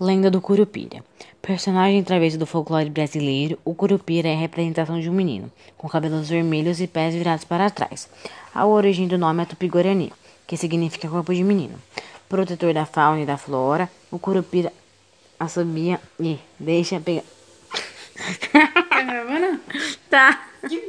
Lenda do Curupira. Personagem através do folclore brasileiro, o Curupira é a representação de um menino, com cabelos vermelhos e pés virados para trás. A origem do nome é tupi-guarani, que significa corpo de menino. Protetor da fauna e da flora, o Curupira assobia e deixa pegar. Tá. tá.